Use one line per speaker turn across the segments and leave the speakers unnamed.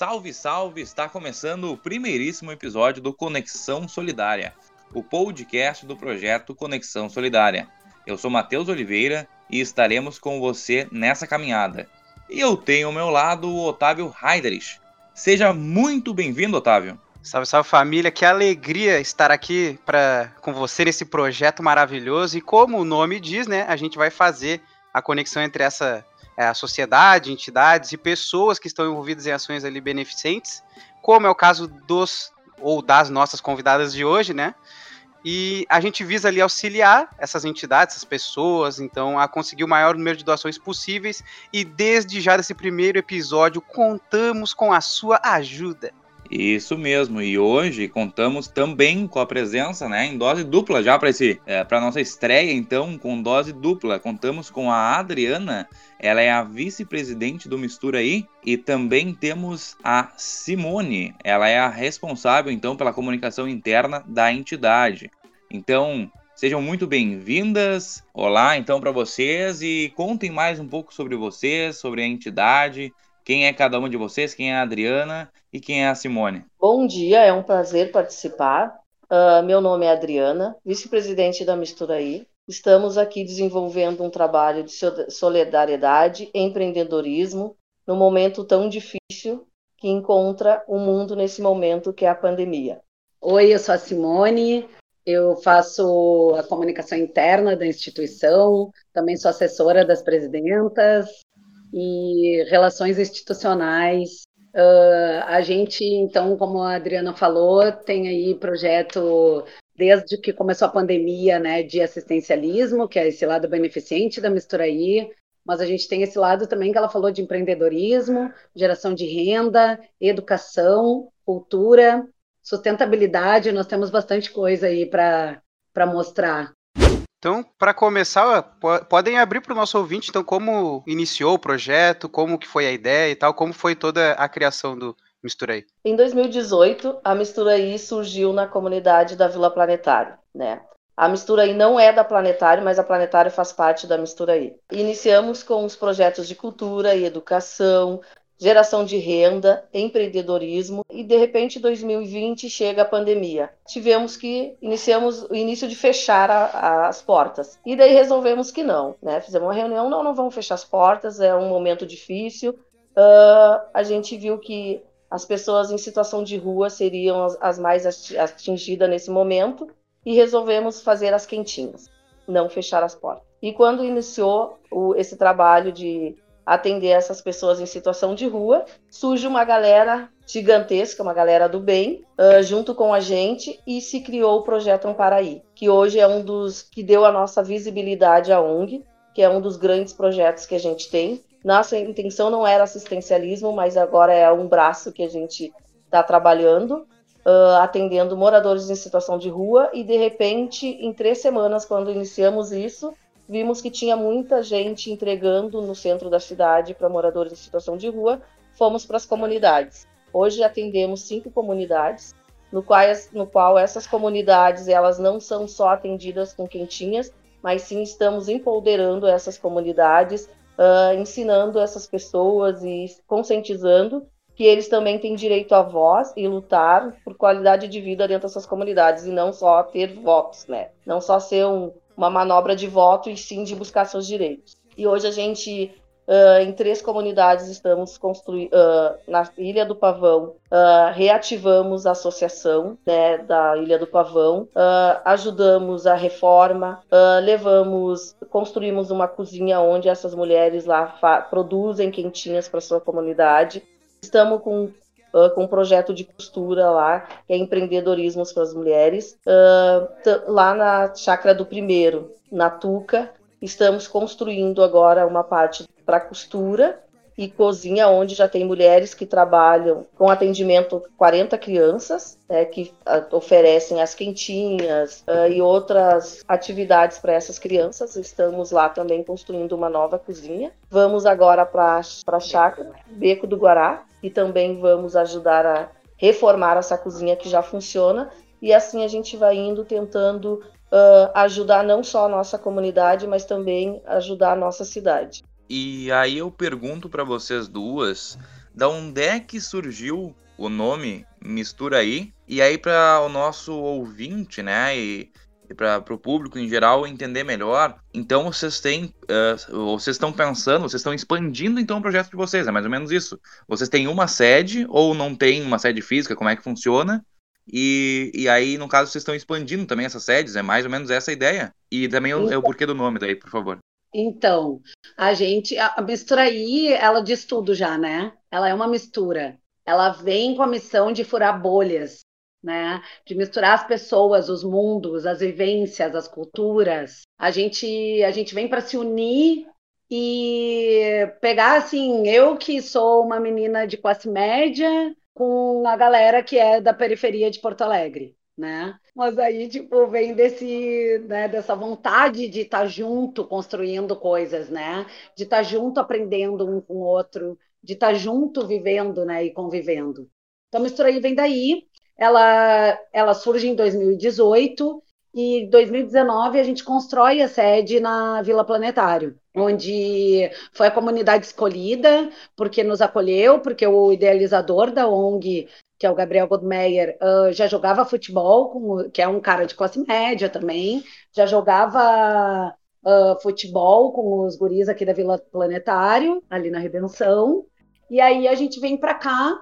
Salve, salve! Está começando o primeiríssimo episódio do Conexão Solidária, o podcast do projeto Conexão Solidária. Eu sou Matheus Oliveira e estaremos com você nessa caminhada. E eu tenho ao meu lado o Otávio Heiderich. Seja muito bem-vindo, Otávio.
Salve, salve família, que alegria estar aqui pra, com você nesse projeto maravilhoso. E como o nome diz, né, a gente vai fazer a conexão entre essa é, sociedade, entidades e pessoas que estão envolvidas em ações ali beneficentes, como é o caso dos ou das nossas convidadas de hoje, né? E a gente visa ali auxiliar essas entidades, essas pessoas, então, a conseguir o maior número de doações possíveis. E desde já desse primeiro episódio, contamos com a sua ajuda.
Isso mesmo, e hoje contamos também com a presença, né, em dose dupla já para é, para nossa estreia, então, com dose dupla. Contamos com a Adriana, ela é a vice-presidente do Mistura aí, e também temos a Simone, ela é a responsável então pela comunicação interna da entidade. Então, Sejam muito bem-vindas. Olá, então, para vocês e contem mais um pouco sobre vocês, sobre a entidade, quem é cada uma de vocês? Quem é a Adriana e quem é a Simone?
Bom dia, é um prazer participar. Uh, meu nome é Adriana, vice-presidente da Misturaí. Estamos aqui desenvolvendo um trabalho de solidariedade, empreendedorismo, num momento tão difícil que encontra o mundo nesse momento que é a pandemia.
Oi, eu sou a Simone, eu faço a comunicação interna da instituição, também sou assessora das presidentas, e relações institucionais. Uh, a gente, então, como a Adriana falou, tem aí projeto desde que começou a pandemia, né, de assistencialismo, que é esse lado beneficente da Misturaí, mas a gente tem esse lado também que ela falou de empreendedorismo, geração de renda, educação, cultura, sustentabilidade, nós temos bastante coisa aí para mostrar.
Então, para começar, podem abrir para o nosso ouvinte, então, como iniciou o projeto, como que foi a ideia e tal, como foi toda a criação do Misturaí?
Em 2018, a Misturaí surgiu na comunidade da Vila Planetário, né? A Misturaí não é da Planetário, mas a Planetário faz parte da Misturaí. Iniciamos com os projetos de cultura e educação, geração de renda, empreendedorismo e de repente 2020 chega a pandemia. Tivemos que iniciamos o início de fechar a, a, as portas e daí resolvemos que não, né? Fizemos uma reunião, não, não vamos fechar as portas, é um momento difícil. Uh, a gente viu que as pessoas em situação de rua seriam as, as mais atingidas nesse momento e resolvemos fazer as quentinhas, não fechar as portas. E quando iniciou o, esse trabalho de atender essas pessoas em situação de rua, surge uma galera gigantesca, uma galera do bem, uh, junto com a gente, e se criou o Projeto Amparaí, que hoje é um dos que deu a nossa visibilidade à ONG, que é um dos grandes projetos que a gente tem. Nossa intenção não era assistencialismo, mas agora é um braço que a gente está trabalhando, uh, atendendo moradores em situação de rua, e de repente, em três semanas, quando iniciamos isso, vimos que tinha muita gente entregando no centro da cidade para moradores em situação de rua. Fomos para as comunidades. Hoje atendemos cinco comunidades, no qual, no qual essas comunidades elas não são só atendidas com quentinhas, mas sim estamos empoderando essas comunidades, uh, ensinando essas pessoas e conscientizando que eles também têm direito à voz e lutar por qualidade de vida dentro dessas comunidades e não só ter votos, né? Não só ser um, uma manobra de voto e sim de buscar seus direitos. E hoje a gente, uh, em três comunidades, estamos construindo, uh, na Ilha do Pavão, uh, reativamos a associação né, da Ilha do Pavão, ajudamos a reforma, levamos, construímos uma cozinha onde essas mulheres lá produzem quentinhas para sua comunidade. Estamos com uh, com um projeto de costura lá, que é empreendedorismo para as mulheres. Uh, lá na chácara do primeiro, na Tuca, estamos construindo agora uma parte para costura e cozinha, onde já tem mulheres que trabalham com atendimento 40 crianças, né, que uh, oferecem as quentinhas uh, e outras atividades para essas crianças. Estamos lá também construindo uma nova cozinha. Vamos agora para a chácara, Beco do Guará, e também vamos ajudar a reformar essa cozinha que já funciona e assim a gente vai indo tentando uh, ajudar não só a nossa comunidade, mas também ajudar a nossa cidade.
E aí eu pergunto para vocês duas, da onde é que surgiu o nome Mistura aí? E aí para o nosso ouvinte, né, e, e para o público em geral entender melhor, então vocês têm, uh, vocês estão pensando, vocês estão expandindo então o projeto de vocês, é mais ou menos isso. Vocês têm uma sede ou não tem uma sede física, como é que funciona? E, e aí, no caso, vocês estão expandindo também essas sedes, é mais ou menos essa a ideia. E também então, é o porquê do nome daí, por favor.
Então, a gente, a mistura aí, ela diz tudo já, né? Ela é uma mistura. Ela vem com a missão de furar bolhas, né? De misturar as pessoas, os mundos, as vivências, as culturas. A gente, a gente vem para se unir e pegar assim, eu que sou uma menina de classe média, com a galera que é da periferia de Porto Alegre, né? Mas aí, tipo, vem desse, né, dessa vontade de estar tá junto construindo coisas, né? De estar tá junto aprendendo um com o outro, de estar tá junto vivendo, né, e convivendo. Então, a mistura aí vem daí. Ela, ela surge em 2018 e em 2019 a gente constrói a sede na Vila Planetário, onde foi a comunidade escolhida, porque nos acolheu, porque o idealizador da ONG, que é o Gabriel Godmeyer, já jogava futebol, que é um cara de classe média também, já jogava futebol com os guris aqui da Vila Planetário, ali na Redenção, e aí a gente vem para cá,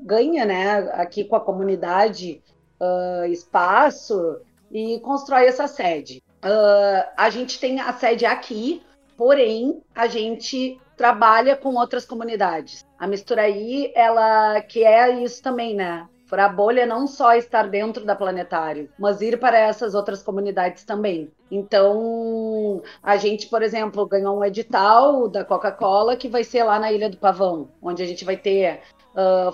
ganha, né, aqui com a comunidade uh, espaço e constrói essa sede. Uh, a gente tem a sede aqui, porém a gente trabalha com outras comunidades. A Misturaí, ela que é isso também, né? Furar a bolha não só estar dentro da planetário, mas ir para essas outras comunidades também. Então, a gente, por exemplo, ganhou um edital da Coca-Cola que vai ser lá na Ilha do Pavão, onde a gente vai ter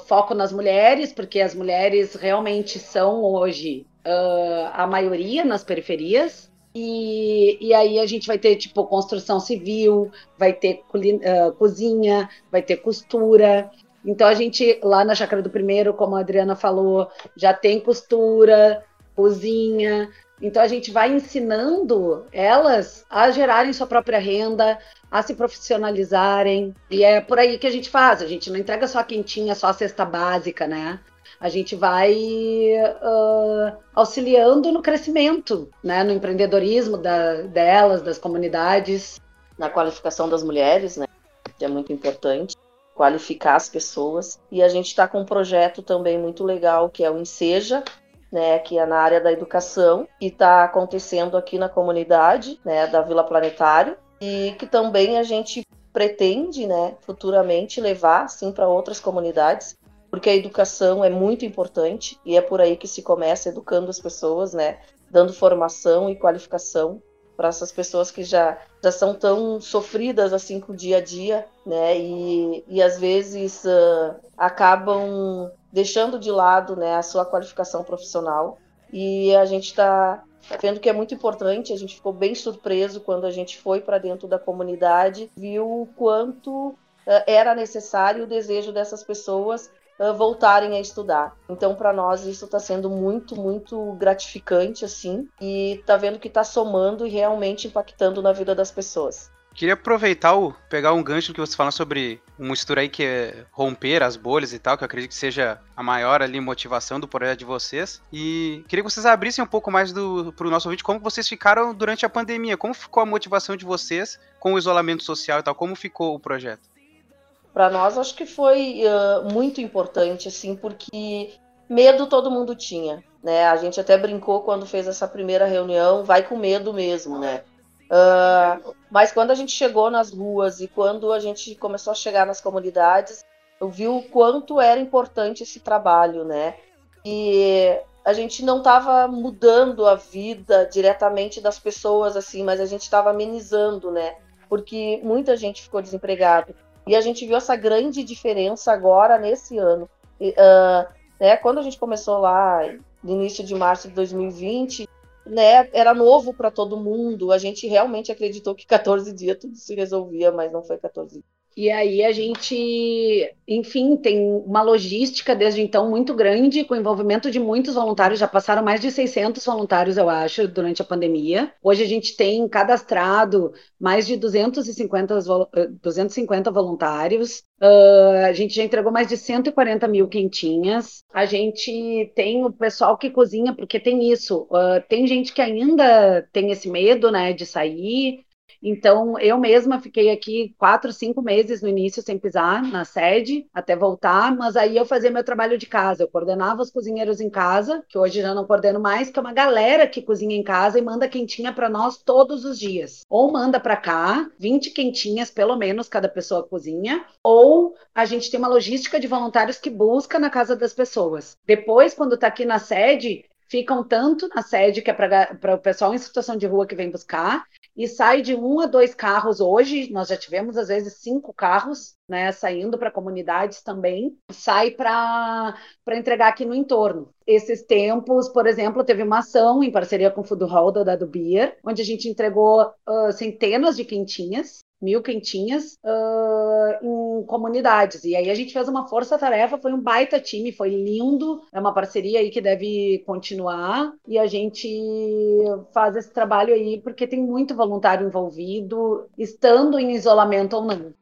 foco nas mulheres, porque as mulheres realmente são hoje uh, a maioria nas periferias. E, e aí a gente vai ter tipo construção civil, vai ter uh, cozinha, vai ter costura. Então a gente lá na Chácara do Primeiro, como a Adriana falou, já tem costura, cozinha, então a gente vai ensinando elas a gerarem sua própria renda, a se profissionalizarem. E é por aí que a gente faz. A gente não entrega só a quentinha, só a cesta básica, né? A gente vai uh, auxiliando no crescimento, né? no empreendedorismo da, delas, das comunidades.
Na qualificação das mulheres, né? que é muito importante qualificar as pessoas. E a gente está com um projeto também muito legal, que é o Enseja, né, que é na área da educação, que está acontecendo aqui na comunidade né, da Vila Planetário, e que também a gente pretende né, futuramente levar sim, para outras comunidades, porque a educação é muito importante e é por aí que se começa educando as pessoas, né, dando formação e qualificação para essas pessoas que já, já são tão sofridas assim com o dia a dia, né? E, e às vezes uh, acabam deixando de lado né, a sua qualificação profissional. E a gente está tá vendo que é muito importante. A gente ficou bem surpreso quando a gente foi para dentro da comunidade, viu o quanto uh, era necessário o desejo dessas pessoas uh, voltarem a estudar. Então, para nós, isso está sendo muito, muito gratificante, assim, e está vendo que está somando e realmente impactando na vida das pessoas.
Queria aproveitar o pegar um gancho que você fala sobre um mistura aí que é romper as bolhas e tal, que eu acredito que seja a maior ali motivação do projeto de vocês. E queria que vocês abrissem um pouco mais do pro nosso ouvinte como vocês ficaram durante a pandemia, como ficou a motivação de vocês com o isolamento social e tal, como ficou o projeto?
Para nós acho que foi uh, muito importante assim, porque medo todo mundo tinha, né? A gente até brincou quando fez essa primeira reunião, vai com medo mesmo, né? Uh, mas quando a gente chegou nas ruas e quando a gente começou a chegar nas comunidades, eu vi o quanto era importante esse trabalho, né? E a gente não estava mudando a vida diretamente das pessoas, assim, mas a gente estava amenizando, né? Porque muita gente ficou desempregada. E a gente viu essa grande diferença agora nesse ano. Uh, né, quando a gente começou lá no início de março de 2020, né, era novo para todo mundo. A gente realmente acreditou que 14 dias tudo se resolvia, mas não foi 14 dias.
E aí a gente, enfim, tem uma logística desde então muito grande, com envolvimento de muitos voluntários, já passaram mais de 600 voluntários, eu acho, durante a pandemia. Hoje a gente tem cadastrado mais de 250, 250 voluntários. Uh, a gente já entregou mais de 140 mil quentinhas. A gente tem o pessoal que cozinha, porque tem isso. Uh, tem gente que ainda tem esse medo, né, de sair, então, eu mesma fiquei aqui quatro, cinco meses no início sem pisar na sede, até voltar, mas aí eu fazia meu trabalho de casa. Eu coordenava os cozinheiros em casa, que hoje já não coordeno mais, que é uma galera que cozinha em casa e manda quentinha para nós todos os dias. Ou manda para cá, 20 quentinhas pelo menos cada pessoa cozinha, ou a gente tem uma logística de voluntários que busca na casa das pessoas. Depois, quando está aqui na sede, ficam tanto na sede, que é para o pessoal em situação de rua que vem buscar, e sai de um a dois carros hoje. Nós já tivemos, às vezes, cinco carros né, saindo para comunidades também, sai para entregar aqui no entorno. Esses tempos, por exemplo, teve uma ação mil quentinhas uh, em comunidades. E aí a gente fez uma força-tarefa, foi um baita time, foi lindo. É uma parceria aí que deve continuar. E a gente faz esse trabalho aí porque tem muito voluntário envolvido, estando em isolamento ou não.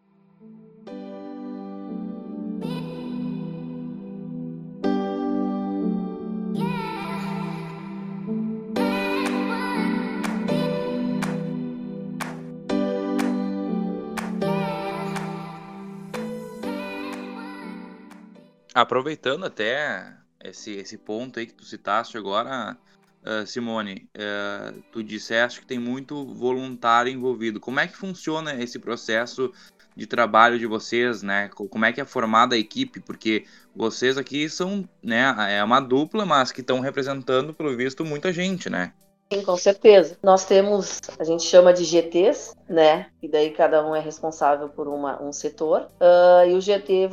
Aproveitando até esse, esse ponto aí que tu citaste agora, uh, Simone, uh, tu disseste que tem muito voluntário envolvido. Como é que funciona esse processo de trabalho de vocês, né? Como é que é formada a equipe? Porque vocês aqui são, né, é uma dupla, mas que estão representando, pelo visto, muita gente, né?
Sim, com certeza. Nós temos, a gente chama de GTs, né? E daí cada um é responsável por uma, um setor. Uh, e o GT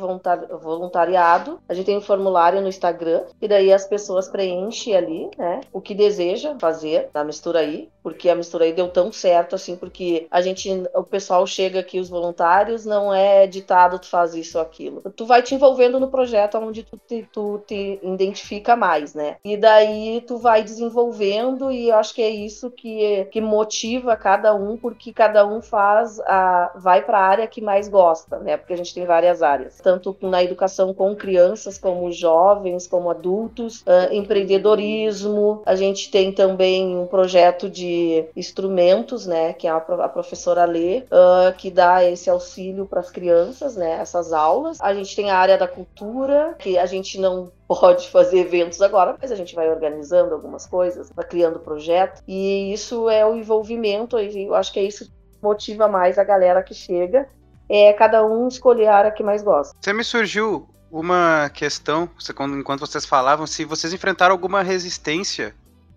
voluntariado, a gente tem um formulário no Instagram, e daí as pessoas preenchem ali, né? O que deseja fazer na mistura aí, porque a mistura aí deu tão certo assim, porque a gente, o pessoal chega aqui, os voluntários, não é ditado tu faz isso ou aquilo. Tu vai te envolvendo no projeto onde tu te, tu te identifica mais, né? E daí tu vai desenvolvendo, e eu acho que é isso que, que motiva cada um, porque cada um faz a, vai para a área que mais gosta, né? Porque a gente tem várias áreas, tanto na educação com crianças, como jovens, como adultos, uh, empreendedorismo. A gente tem também um projeto de instrumentos, né? Que é a, a professora Lê, uh, que dá esse auxílio para as crianças, né? Essas aulas. A gente tem a área da cultura, que a gente não pode fazer eventos agora, mas a gente vai organizando algumas coisas, vai criando projeto, e isso é o envolvimento, eu acho que é isso que motiva mais a galera que chega, é cada um escolher a área que mais gosta.
Você me surgiu uma questão, enquanto vocês falavam, se vocês enfrentaram alguma resistência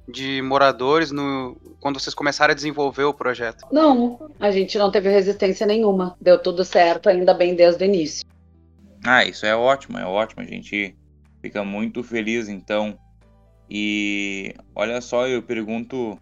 de moradores no, quando vocês começaram a desenvolver o projeto?
Não, a gente não teve resistência nenhuma. Deu tudo certo, ainda bem desde o início.
Ah, isso é ótimo, é ótimo. A gente fica muito feliz então. E olha só, eu pergunto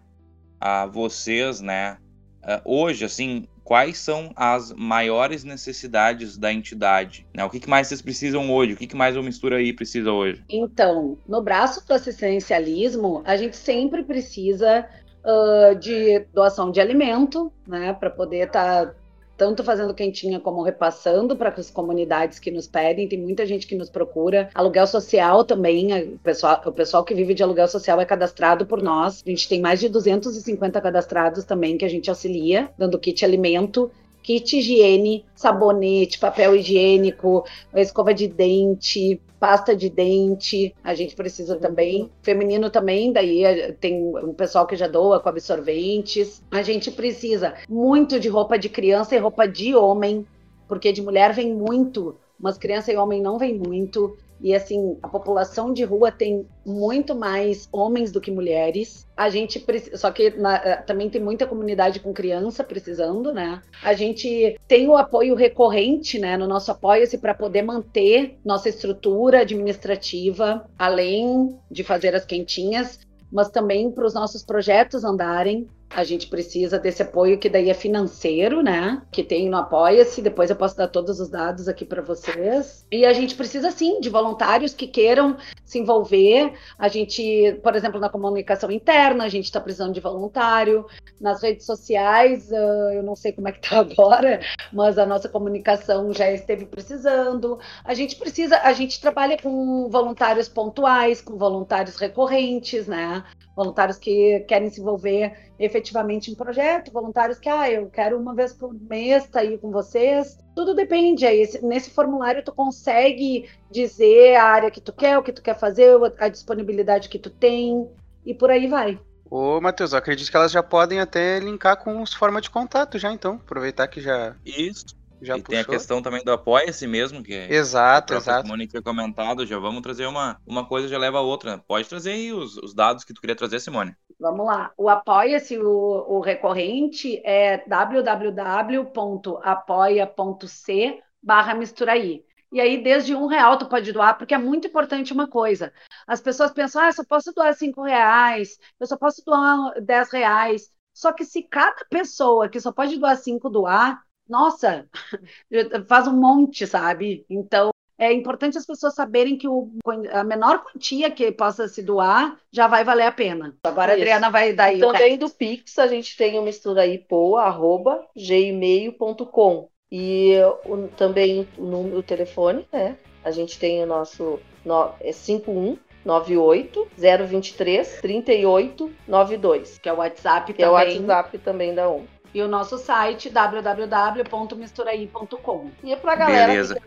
a vocês, né? Eh, hoje, assim, quais são as maiores necessidades da entidade? Né? O que, que, mais vocês precisam hoje? O que, que mais o Mistura aí precisa hoje?
Então, no braço do assistencialismo, a gente sempre precisa uh, de doação de alimento, né, para poder estar tá tanto fazendo quentinha como repassando para as comunidades que nos pedem. Tem muita gente que nos procura. Aluguel social também, o pessoal, o pessoal que vive de aluguel social é cadastrado por nós. A gente tem mais de 250 cadastrados também que a gente auxilia, dando kit alimento kit higiene, sabonete, papel higiênico, escova de dente, pasta de dente, a gente precisa também. Feminino também, daí eh, tem um pessoal que já doa com absorventes. A gente precisa muito de roupa de criança e roupa de homem, porque de mulher vem muito, mas criança e homem não vem muito. E assim, a população de rua tem muito mais homens do que mulheres. A gente só que na, eh, também tem muita comunidade com criança precisando, né? A gente tem o apoio recorrente, né, no nosso apoio-se para poder manter nossa estrutura administrativa, além de fazer as quentinhas, mas também para os nossos projetos andarem. A gente precisa desse apoio que daí é financeiro, né? Que tem no Apoia-se. Depois eu posso dar todos os dados aqui para vocês. E a gente precisa sim de voluntários que queiram se envolver. A gente, por exemplo, na comunicação interna, a gente está precisando de voluntário. Nas redes sociais, uh, eu não sei como é que tá agora, mas a nossa comunicação já esteve precisando. A gente precisa, a gente trabalha com voluntários pontuais, com voluntários recorrentes, né? Voluntários que querem se envolver efetivamente em projeto, voluntários que, ah, eu quero uma vez por mês estar tá aí com vocês. Tudo depende. Aí, nesse formulário, tu consegue dizer a área que tu quer, o que tu quer fazer, a disponibilidade que tu tem, e por aí vai.
Ô, Matheus, eu acredito que elas já podem até linkar com os formas de contato já, então. Aproveitar que já.
Isso. Já e puxou. tem a questão também do apoia-se mesmo, que
exato, exato.
Simone foi comentado, já vamos trazer uma, uma coisa já leva a outra. Pode trazer aí os, os dados que tu queria trazer, Simone.
Vamos lá. O apoia-se, o, o recorrente é www.apoia.c barra misturaí. E aí, desde um real tu pode doar, porque é muito importante uma coisa. As pessoas pensam, ah, eu só posso doar cinco reais, eu só posso doar dez reais. Só que se cada pessoa que só pode doar cinco doar, nossa, faz um monte, sabe? Então, é importante as pessoas saberem que o, a menor quantia que possa se doar já vai valer a pena. Agora Isso. a Adriana vai dar aí
Também do Pix, a gente tem o mistura aí gmail.com. E o, também o número, o telefone, né? A gente tem o nosso no, é 51 98 023 38 92.
Que é o WhatsApp
que também. é o WhatsApp também da ONU
e o nosso site www.misturaí.com.
E para a galera Beleza. que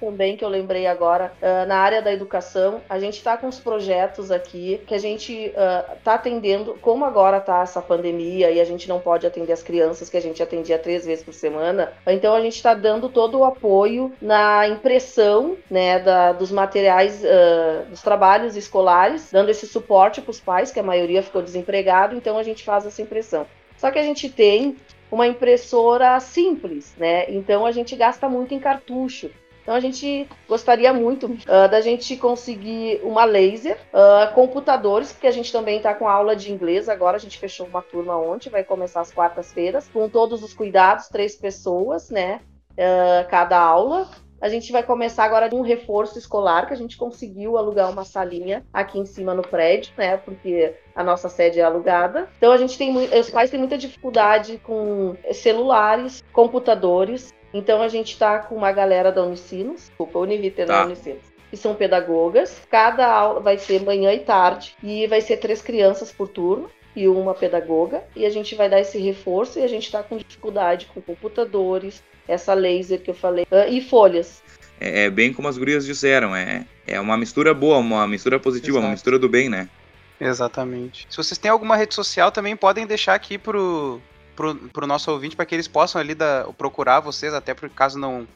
também, que eu lembrei agora, uh, na área da educação, a gente está com os projetos aqui que a gente está uh, atendendo, como agora está essa pandemia e a gente não pode atender as crianças que a gente atendia três vezes por semana, então a gente está dando todo o apoio na impressão né, da, dos materiais, uh, dos trabalhos escolares, dando esse suporte para os pais, que a maioria ficou desempregado, então a gente faz essa impressão. Só que a gente tem uma impressora simples, né? Então a gente gasta muito em cartucho. Então a gente gostaria muito uh, da gente conseguir uma laser, uh, computadores, porque a gente também está com aula de inglês agora. A gente fechou uma turma ontem, vai começar às quartas-feiras, com todos os cuidados, três pessoas, né? Uh, cada aula. A gente vai começar agora um reforço escolar, que a gente conseguiu alugar uma salinha aqui em cima no prédio, né? Porque a nossa sede é alugada. Então a gente tem os pais têm muita dificuldade com celulares, computadores. Então a gente está com uma galera da Unicinos, desculpa, Univiter tá. da Unicinos que são pedagogas. Cada aula vai ser manhã e tarde e vai ser três crianças por turno e uma pedagoga. E a gente vai dar esse reforço e a gente está com dificuldade com computadores, essa laser que eu falei, uh, e folhas.
É, é, bem como as gurias disseram, é, é uma mistura boa, uma mistura positiva, Exato. uma mistura do bem, né?
Exatamente. Se vocês têm alguma rede social, também podem deixar aqui pro, pro, pro nosso ouvinte para que eles possam ali da, procurar vocês, até por caso não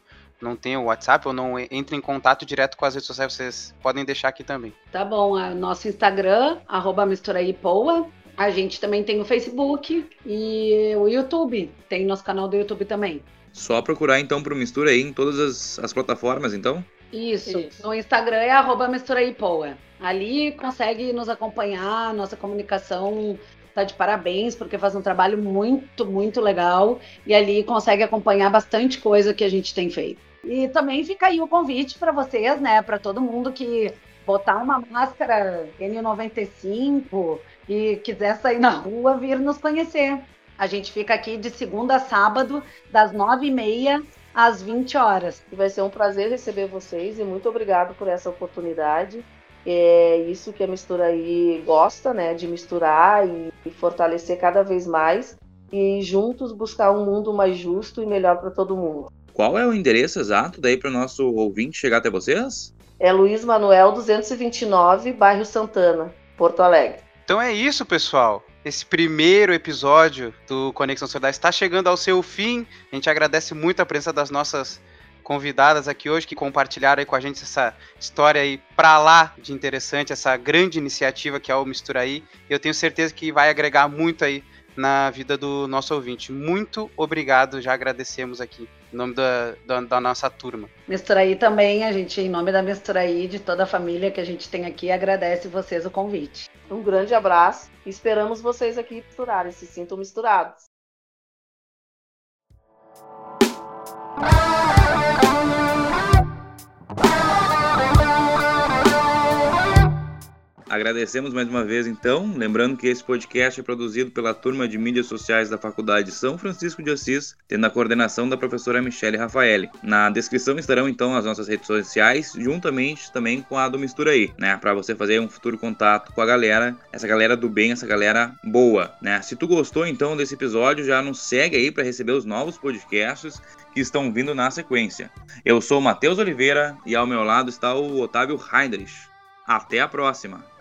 não tenham o WhatsApp ou não entrem em contato direto com as redes sociais, vocês podem deixar aqui também.
Tá bom, é nosso Instagram, arroba misturaípoa. A gente também tem o Facebook e o YouTube. Tem nosso canal do YouTube também.
Só procurar então pro Mistura aí em todas as, as plataformas, então?
Isso. Isso. No Instagram é arroba misturaipoa. Ali consegue nos acompanhar, nossa comunicação tá de parabéns, porque faz um trabalho muito, muito legal. E ali consegue acompanhar bastante coisa que a gente tem feito. E também fica aí o convite para vocês, né? Para todo mundo que botar uma máscara N95 e quiser sair na rua, vir nos conhecer. A gente fica aqui de segunda a sábado, das nove e meia às 20 horas.
E vai ser um prazer receber vocês e muito obrigado por essa oportunidade. É isso que a Mistura aí gosta, né? De misturar e, e fortalecer cada vez mais e juntos buscar um mundo mais justo e melhor para todo mundo.
Qual é o endereço exato daí para o nosso ouvinte chegar até vocês?
É Luiz Manuel 229, bairro Santana, Porto Alegre.
Então é isso, pessoal esse primeiro episódio do Conexão Solidária está chegando ao seu fim. A gente agradece muito a presença das nossas convidadas aqui hoje que compartilharam aí com a gente essa história aí para lá de interessante, essa grande iniciativa que é o Mistura aí. Eu tenho certeza que vai agregar muito aí na vida do nosso ouvinte. Muito obrigado, já agradecemos aqui, nome da, da, da nossa turma.
Misturaí também, a gente, em nome da Misturaí, de toda a família que a gente tem aqui, agradece vocês o convite.
Um grande abraço e esperamos vocês aqui misturarem, se sintam misturados.
Agradecemos mais uma vez, então, lembrando que esse podcast é produzido pela turma de mídias sociais da Faculdade de São Francisco de Assis, tendo a coordenação da professora Michele Rafaeli. Na descrição estarão, então, as nossas redes sociais, juntamente também com a do Mistura aí, né? Para você fazer um futuro contato com a galera, essa galera do bem, essa galera boa, né? Se tu gostou, então, desse episódio, já nos segue aí para receber os novos podcasts que estão vindo na sequência. Eu sou o Matheus Oliveira e ao meu lado está o Otávio Heinrich. Até a próxima!